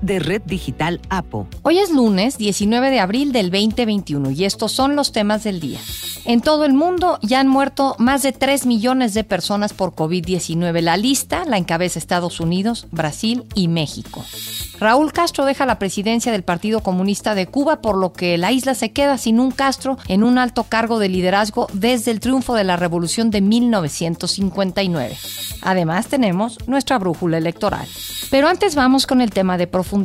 de Red Digital APO. Hoy es lunes 19 de abril del 2021 y estos son los temas del día. En todo el mundo ya han muerto más de 3 millones de personas por COVID-19. La lista la encabeza Estados Unidos, Brasil y México. Raúl Castro deja la presidencia del Partido Comunista de Cuba, por lo que la isla se queda sin un Castro en un alto cargo de liderazgo desde el triunfo de la revolución de 1959. Además tenemos nuestra brújula electoral. Pero antes vamos con el tema de profundidad.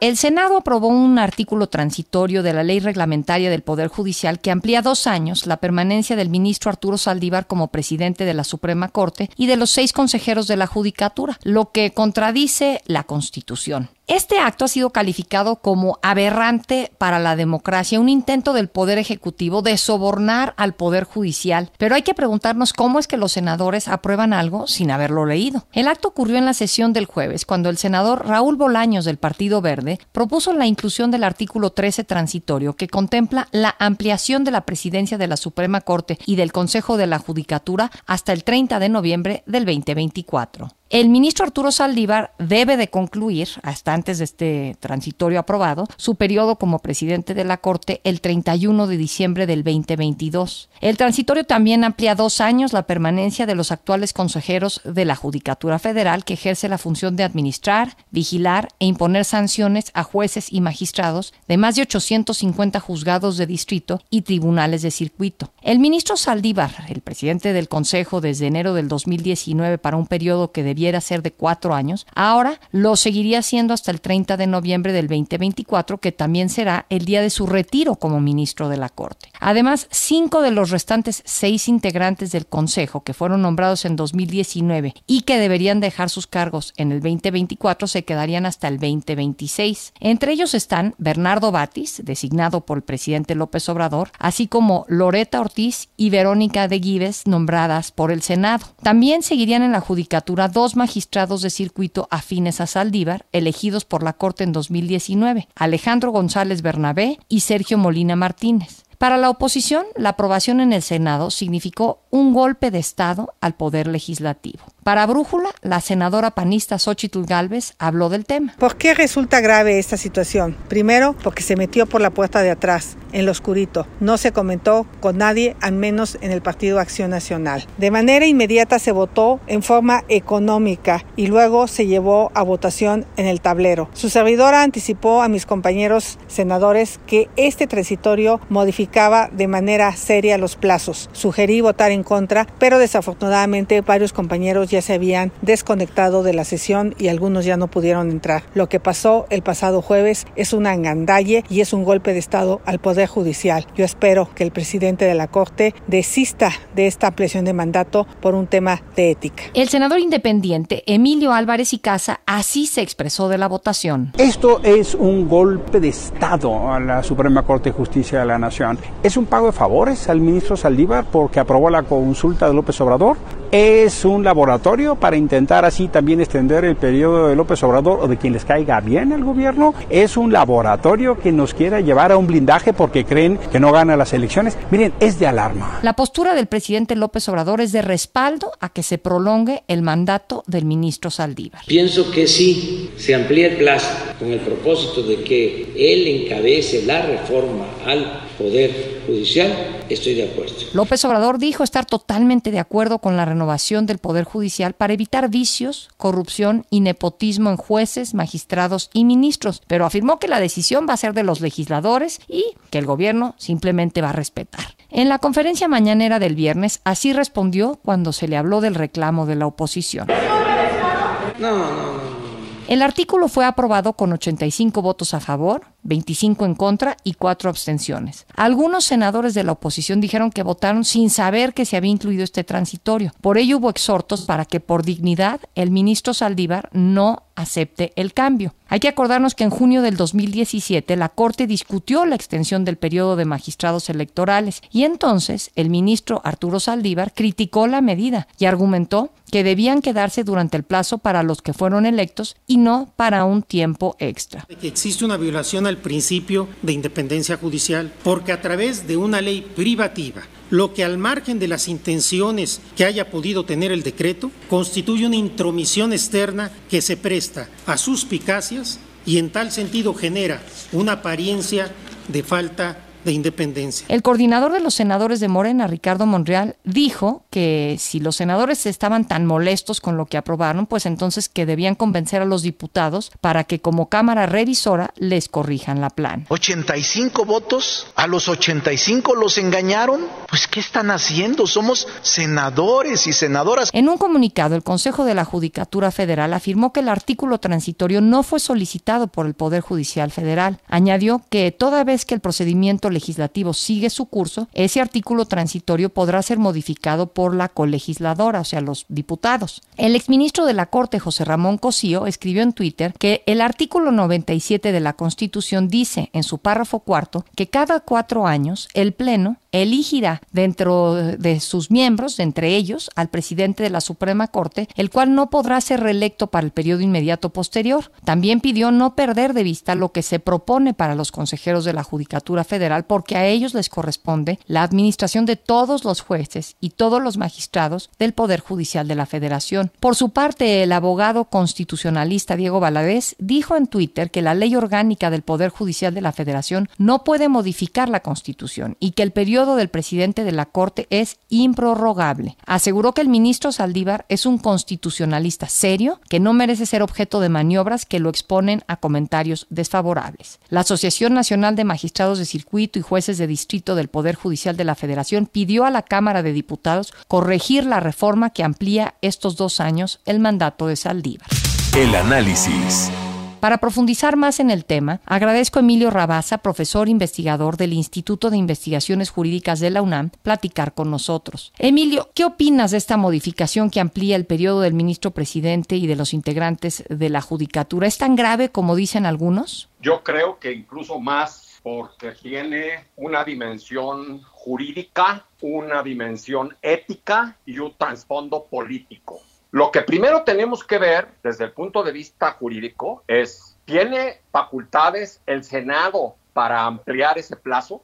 El Senado aprobó un artículo transitorio de la ley reglamentaria del Poder Judicial que amplía dos años la permanencia del ministro Arturo Saldívar como presidente de la Suprema Corte y de los seis consejeros de la Judicatura, lo que contradice la Constitución. Este acto ha sido calificado como aberrante para la democracia, un intento del Poder Ejecutivo de sobornar al Poder Judicial. Pero hay que preguntarnos cómo es que los senadores aprueban algo sin haberlo leído. El acto ocurrió en la sesión del jueves, cuando el senador Raúl Bolaños del Partido Verde propuso la inclusión del artículo 13 transitorio que contempla la ampliación de la presidencia de la Suprema Corte y del Consejo de la Judicatura hasta el 30 de noviembre del 2024. El ministro Arturo Saldívar debe de concluir, hasta antes de este transitorio aprobado, su periodo como presidente de la Corte el 31 de diciembre del 2022. El transitorio también amplía dos años la permanencia de los actuales consejeros de la Judicatura Federal que ejerce la función de administrar, vigilar e imponer sanciones a jueces y magistrados de más de 850 juzgados de distrito y tribunales de circuito. El ministro Saldívar, el presidente del Consejo desde enero del 2019 para un periodo que ser de cuatro años, ahora lo seguiría siendo hasta el 30 de noviembre del 2024, que también será el día de su retiro como ministro de la Corte. Además, cinco de los restantes seis integrantes del Consejo que fueron nombrados en 2019 y que deberían dejar sus cargos en el 2024 se quedarían hasta el 2026. Entre ellos están Bernardo Batis, designado por el presidente López Obrador, así como Loreta Ortiz y Verónica de Gives, nombradas por el Senado. También seguirían en la judicatura dos magistrados de circuito afines a Saldívar, elegidos por la Corte en 2019, Alejandro González Bernabé y Sergio Molina Martínez. Para la oposición, la aprobación en el Senado significó un golpe de Estado al poder legislativo. Para Brújula, la senadora panista Xochitl Galvez habló del tema. ¿Por qué resulta grave esta situación? Primero, porque se metió por la puerta de atrás, en lo oscurito. No se comentó con nadie, al menos en el Partido Acción Nacional. De manera inmediata se votó en forma económica y luego se llevó a votación en el tablero. Su servidora anticipó a mis compañeros senadores que este transitorio modificaba de manera seria los plazos. Sugerí votar en contra, pero desafortunadamente varios compañeros ya se habían desconectado de la sesión y algunos ya no pudieron entrar. Lo que pasó el pasado jueves es una engandalle y es un golpe de Estado al Poder Judicial. Yo espero que el presidente de la Corte desista de esta ampliación de mandato por un tema de ética. El senador independiente Emilio Álvarez y Casa así se expresó de la votación. Esto es un golpe de Estado a la Suprema Corte de Justicia de la Nación. Es un pago de favores al ministro Saldívar porque aprobó la consulta de López Obrador. Es un laboratorio para intentar así también extender el periodo de López Obrador o de quien les caiga bien el gobierno. Es un laboratorio que nos quiera llevar a un blindaje porque creen que no gana las elecciones. Miren, es de alarma. La postura del presidente López Obrador es de respaldo a que se prolongue el mandato del ministro Saldívar. Pienso que sí, se amplía el plazo con el propósito de que él encabece la reforma al Poder Judicial, estoy de acuerdo. López Obrador dijo estar totalmente de acuerdo con la renovación del Poder Judicial para evitar vicios, corrupción y nepotismo en jueces, magistrados y ministros, pero afirmó que la decisión va a ser de los legisladores y que el gobierno simplemente va a respetar. En la conferencia mañanera del viernes, así respondió cuando se le habló del reclamo de la oposición. No, no, no. El artículo fue aprobado con 85 votos a favor, 25 en contra y 4 abstenciones. Algunos senadores de la oposición dijeron que votaron sin saber que se había incluido este transitorio. Por ello hubo exhortos para que por dignidad el ministro Saldívar no acepte el cambio. Hay que acordarnos que en junio del 2017 la Corte discutió la extensión del periodo de magistrados electorales y entonces el ministro Arturo Saldívar criticó la medida y argumentó que debían quedarse durante el plazo para los que fueron electos y no para un tiempo extra. Existe una violación al principio de independencia judicial porque a través de una ley privativa lo que al margen de las intenciones que haya podido tener el decreto constituye una intromisión externa que se presta a suspicacias y en tal sentido genera una apariencia de falta independencia. El coordinador de los senadores de Morena, Ricardo Monreal, dijo que si los senadores estaban tan molestos con lo que aprobaron, pues entonces que debían convencer a los diputados para que como Cámara Revisora les corrijan la plan. 85 votos, a los 85 los engañaron. Pues ¿qué están haciendo? Somos senadores y senadoras. En un comunicado, el Consejo de la Judicatura Federal afirmó que el artículo transitorio no fue solicitado por el Poder Judicial Federal. Añadió que toda vez que el procedimiento legislativo sigue su curso, ese artículo transitorio podrá ser modificado por la colegisladora, o sea, los diputados. El exministro de la Corte, José Ramón Cosío, escribió en Twitter que el artículo 97 de la Constitución dice en su párrafo cuarto que cada cuatro años el Pleno elegirá dentro de sus miembros, entre ellos, al presidente de la Suprema Corte, el cual no podrá ser reelecto para el periodo inmediato posterior. También pidió no perder de vista lo que se propone para los consejeros de la Judicatura Federal, porque a ellos les corresponde la administración de todos los jueces y todos los magistrados del Poder Judicial de la Federación. Por su parte, el abogado constitucionalista Diego Valadez dijo en Twitter que la ley orgánica del Poder Judicial de la Federación no puede modificar la Constitución y que el periodo del presidente de la Corte es improrrogable. Aseguró que el ministro Saldívar es un constitucionalista serio que no merece ser objeto de maniobras que lo exponen a comentarios desfavorables. La Asociación Nacional de Magistrados de Circuito y Jueces de Distrito del Poder Judicial de la Federación pidió a la Cámara de Diputados corregir la reforma que amplía estos dos años el mandato de Saldívar. El análisis. Para profundizar más en el tema, agradezco a Emilio Rabaza, profesor investigador del Instituto de Investigaciones Jurídicas de la UNAM, platicar con nosotros. Emilio, ¿qué opinas de esta modificación que amplía el periodo del ministro presidente y de los integrantes de la Judicatura? ¿Es tan grave como dicen algunos? Yo creo que incluso más porque tiene una dimensión jurídica, una dimensión ética y un trasfondo político. Lo que primero tenemos que ver desde el punto de vista jurídico es, ¿tiene facultades el Senado para ampliar ese plazo?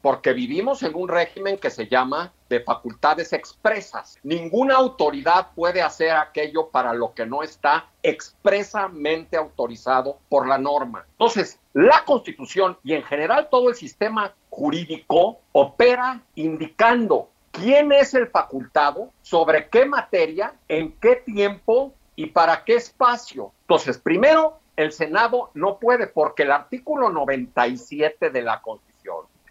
Porque vivimos en un régimen que se llama de facultades expresas. Ninguna autoridad puede hacer aquello para lo que no está expresamente autorizado por la norma. Entonces, la Constitución y en general todo el sistema jurídico opera indicando quién es el facultado, sobre qué materia, en qué tiempo y para qué espacio. Entonces, primero, el Senado no puede porque el artículo 97 de la Constitución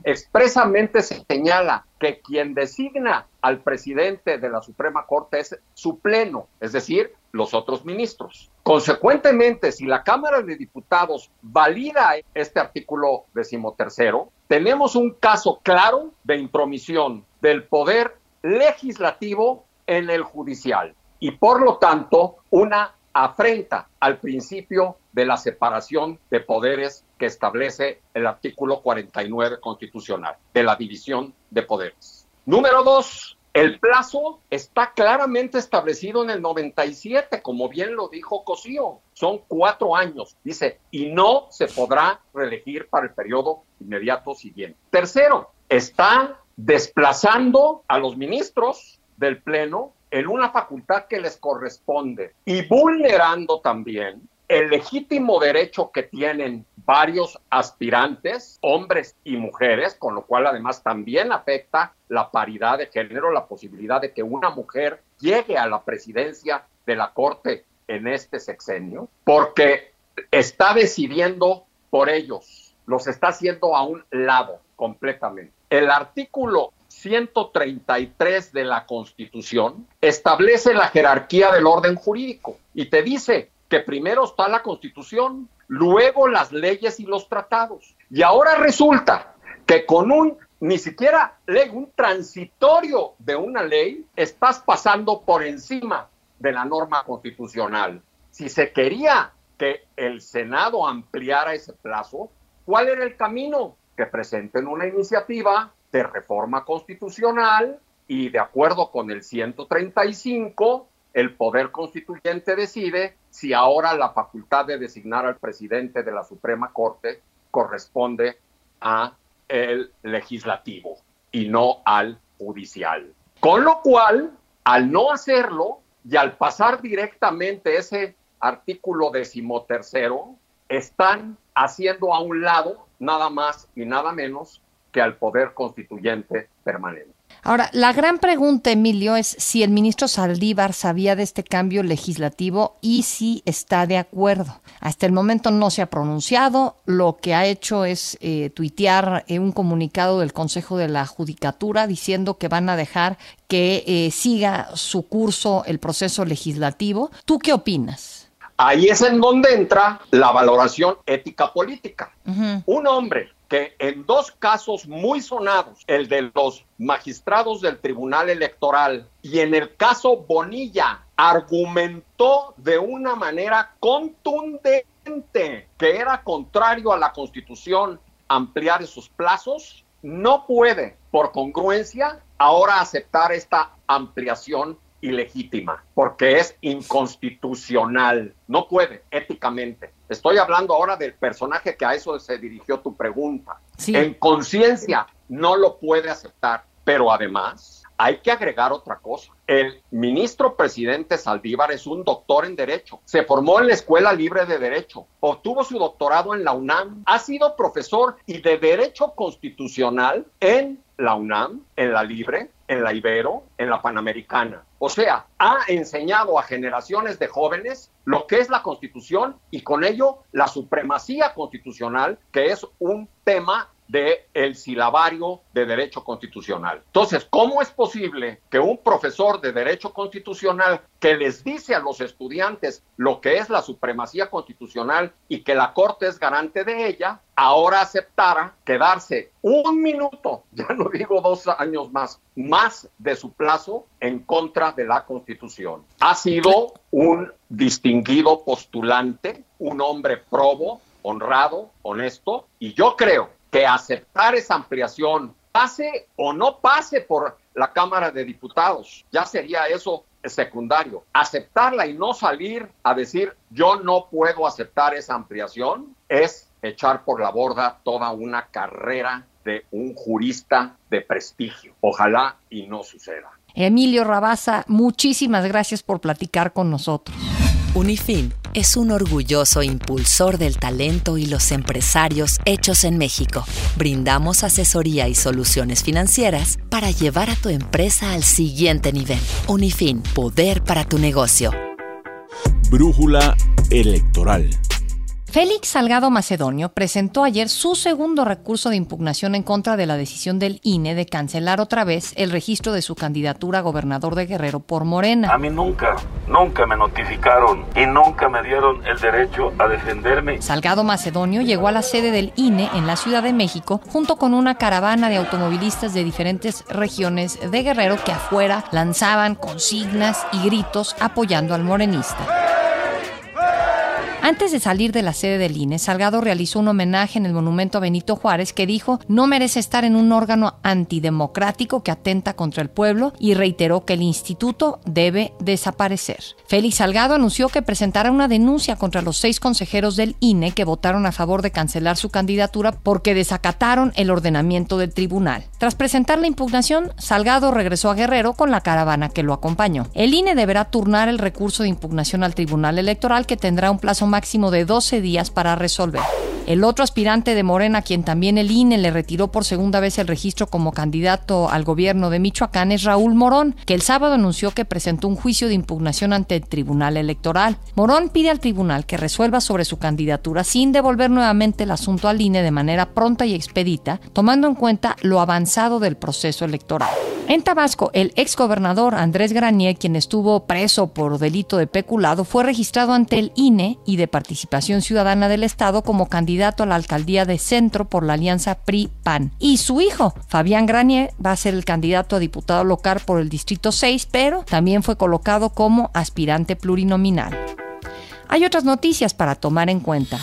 expresamente se señala que quien designa al presidente de la Suprema Corte es su pleno, es decir, los otros ministros. Consecuentemente, si la Cámara de Diputados valida este artículo decimotercero, tenemos un caso claro de intromisión del poder legislativo en el judicial y por lo tanto una afrenta al principio de la separación de poderes que establece el artículo 49 constitucional, de la división de poderes. Número dos, el plazo está claramente establecido en el 97, como bien lo dijo Cosío. Son cuatro años, dice, y no se podrá reelegir para el periodo inmediato siguiente. Tercero, está desplazando a los ministros del Pleno en una facultad que les corresponde y vulnerando también el legítimo derecho que tienen varios aspirantes, hombres y mujeres, con lo cual además también afecta la paridad de género, la posibilidad de que una mujer llegue a la presidencia de la Corte en este sexenio, porque está decidiendo por ellos, los está haciendo a un lado completamente. El artículo 133 de la Constitución establece la jerarquía del orden jurídico y te dice que primero está la Constitución, luego las leyes y los tratados. Y ahora resulta que con un ni siquiera ley, un transitorio de una ley, estás pasando por encima de la norma constitucional. Si se quería que el Senado ampliara ese plazo, ¿cuál era el camino? Que presenten una iniciativa de reforma constitucional y de acuerdo con el 135, el Poder Constituyente decide si ahora la facultad de designar al presidente de la Suprema Corte corresponde a el legislativo y no al judicial. Con lo cual, al no hacerlo y al pasar directamente ese artículo decimotercero, están haciendo a un lado nada más y nada menos que al poder constituyente permanente. Ahora, la gran pregunta, Emilio, es si el ministro Saldívar sabía de este cambio legislativo y si está de acuerdo. Hasta el momento no se ha pronunciado, lo que ha hecho es eh, tuitear eh, un comunicado del Consejo de la Judicatura diciendo que van a dejar que eh, siga su curso el proceso legislativo. ¿Tú qué opinas? Ahí es en donde entra la valoración ética política. Un hombre que en dos casos muy sonados, el de los magistrados del Tribunal Electoral y en el caso Bonilla, argumentó de una manera contundente que era contrario a la Constitución ampliar esos plazos, no puede, por congruencia, ahora aceptar esta ampliación ilegítima, porque es inconstitucional. No puede, éticamente. Estoy hablando ahora del personaje que a eso se dirigió tu pregunta. En conciencia no lo puede aceptar, pero además hay que agregar otra cosa. El ministro presidente Saldívar es un doctor en Derecho. Se formó en la Escuela Libre de Derecho. Obtuvo su doctorado en la UNAM. Ha sido profesor y de Derecho Constitucional en la UNAM, en la Libre, en la Ibero, en la Panamericana. O sea, ha enseñado a generaciones de jóvenes lo que es la Constitución y con ello la supremacía constitucional, que es un tema del el silabario de derecho constitucional. Entonces, ¿cómo es posible que un profesor de derecho constitucional que les dice a los estudiantes lo que es la supremacía constitucional y que la Corte es garante de ella, ahora aceptara quedarse un minuto, ya no digo dos años más, más de su plazo en contra de la Constitución? Ha sido un distinguido postulante, un hombre probo, honrado, honesto, y yo creo que aceptar esa ampliación, pase o no pase por la Cámara de Diputados, ya sería eso secundario. Aceptarla y no salir a decir yo no puedo aceptar esa ampliación es echar por la borda toda una carrera de un jurista de prestigio. Ojalá y no suceda. Emilio Rabaza, muchísimas gracias por platicar con nosotros. Unifin es un orgulloso impulsor del talento y los empresarios hechos en México. Brindamos asesoría y soluciones financieras para llevar a tu empresa al siguiente nivel. Unifin, poder para tu negocio. Brújula electoral. Félix Salgado Macedonio presentó ayer su segundo recurso de impugnación en contra de la decisión del INE de cancelar otra vez el registro de su candidatura a gobernador de Guerrero por Morena. A mí nunca, nunca me notificaron y nunca me dieron el derecho a defenderme. Salgado Macedonio llegó a la sede del INE en la Ciudad de México junto con una caravana de automovilistas de diferentes regiones de Guerrero que afuera lanzaban consignas y gritos apoyando al morenista. Antes de salir de la sede del INE, Salgado realizó un homenaje en el monumento a Benito Juárez que dijo no merece estar en un órgano antidemocrático que atenta contra el pueblo y reiteró que el instituto debe desaparecer. Félix Salgado anunció que presentará una denuncia contra los seis consejeros del INE que votaron a favor de cancelar su candidatura porque desacataron el ordenamiento del tribunal. Tras presentar la impugnación, Salgado regresó a Guerrero con la caravana que lo acompañó. El INE deberá turnar el recurso de impugnación al Tribunal Electoral que tendrá un plazo máximo de 12 días para resolver. El otro aspirante de Morena, quien también el INE le retiró por segunda vez el registro como candidato al gobierno de Michoacán, es Raúl Morón, que el sábado anunció que presentó un juicio de impugnación ante el Tribunal Electoral. Morón pide al tribunal que resuelva sobre su candidatura sin devolver nuevamente el asunto al INE de manera pronta y expedita, tomando en cuenta lo avanzado del proceso electoral. En Tabasco, el exgobernador Andrés Granier, quien estuvo preso por delito de peculado, fue registrado ante el INE y de Participación Ciudadana del Estado como candidato a la alcaldía de Centro por la alianza PRI-PAN. Y su hijo, Fabián Granier, va a ser el candidato a diputado local por el Distrito 6, pero también fue colocado como aspirante plurinominal. Hay otras noticias para tomar en cuenta.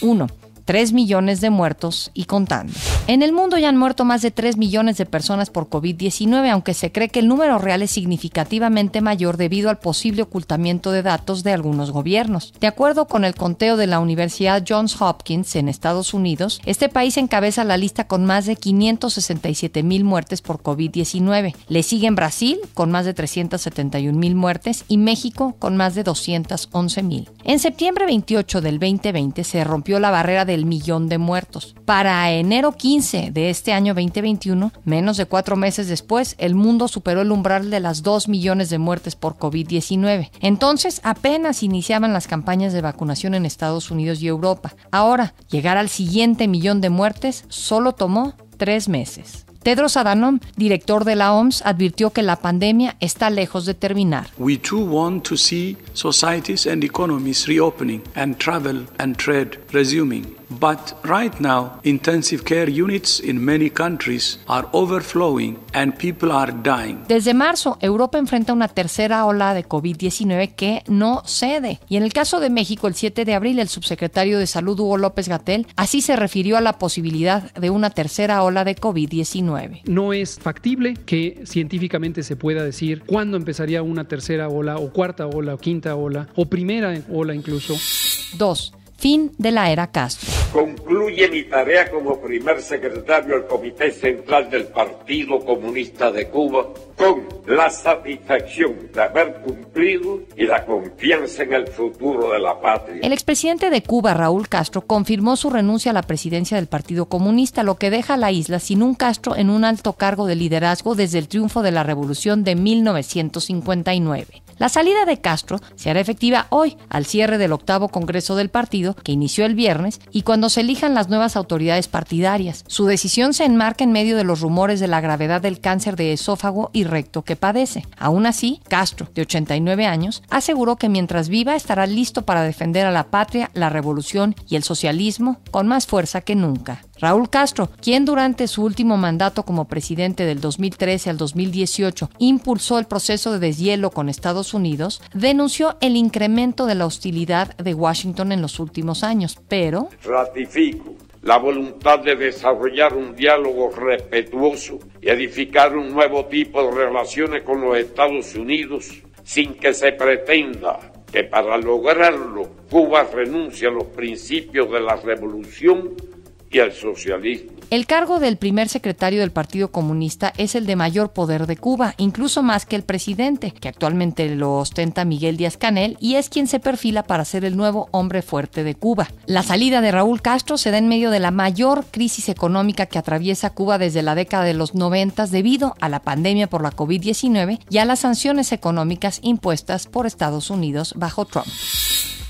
1. 3 millones de muertos y contando. En el mundo ya han muerto más de 3 millones de personas por COVID-19, aunque se cree que el número real es significativamente mayor debido al posible ocultamiento de datos de algunos gobiernos. De acuerdo con el conteo de la Universidad Johns Hopkins en Estados Unidos, este país encabeza la lista con más de 567 mil muertes por COVID-19. Le siguen Brasil con más de 371 mil muertes y México con más de 211 mil. En septiembre 28 del 2020 se rompió la barrera del millón de muertos. Para enero 15 de este año 2021, menos de cuatro meses después, el mundo superó el umbral de las 2 millones de muertes por COVID-19. Entonces apenas iniciaban las campañas de vacunación en Estados Unidos y Europa. Ahora, llegar al siguiente millón de muertes solo tomó tres meses. Tedros Adhanom, director de la OMS, advirtió que la pandemia está lejos de terminar. We too want to see societies and economies reopening and travel and trade resuming. But right now, intensive care units in many countries are overflowing and people are dying. Desde marzo, Europa enfrenta una tercera ola de COVID-19 que no cede. Y en el caso de México, el 7 de abril, el subsecretario de Salud Hugo López Gatel así se refirió a la posibilidad de una tercera ola de COVID-19. No es factible que científicamente se pueda decir cuándo empezaría una tercera ola o cuarta ola o quinta ola o primera ola incluso. 2. Fin de la era Castro. Concluye mi tarea como primer secretario del Comité Central del Partido Comunista de Cuba con la satisfacción de haber cumplido y la confianza en el futuro de la patria. El expresidente de Cuba, Raúl Castro, confirmó su renuncia a la presidencia del Partido Comunista, lo que deja a la isla sin un Castro en un alto cargo de liderazgo desde el triunfo de la revolución de 1959. La salida de Castro se hará efectiva hoy, al cierre del octavo Congreso del partido, que inició el viernes, y cuando se elijan las nuevas autoridades partidarias. Su decisión se enmarca en medio de los rumores de la gravedad del cáncer de esófago y recto que padece. Aún así, Castro, de 89 años, aseguró que mientras viva estará listo para defender a la patria, la revolución y el socialismo con más fuerza que nunca. Raúl Castro, quien durante su último mandato como presidente del 2013 al 2018 impulsó el proceso de deshielo con Estados Unidos, denunció el incremento de la hostilidad de Washington en los últimos años, pero... Ratifico la voluntad de desarrollar un diálogo respetuoso y edificar un nuevo tipo de relaciones con los Estados Unidos sin que se pretenda que para lograrlo Cuba renuncie a los principios de la revolución y al socialismo. El cargo del primer secretario del Partido Comunista es el de mayor poder de Cuba, incluso más que el presidente, que actualmente lo ostenta Miguel Díaz Canel y es quien se perfila para ser el nuevo hombre fuerte de Cuba. La salida de Raúl Castro se da en medio de la mayor crisis económica que atraviesa Cuba desde la década de los 90 debido a la pandemia por la COVID-19 y a las sanciones económicas impuestas por Estados Unidos bajo Trump.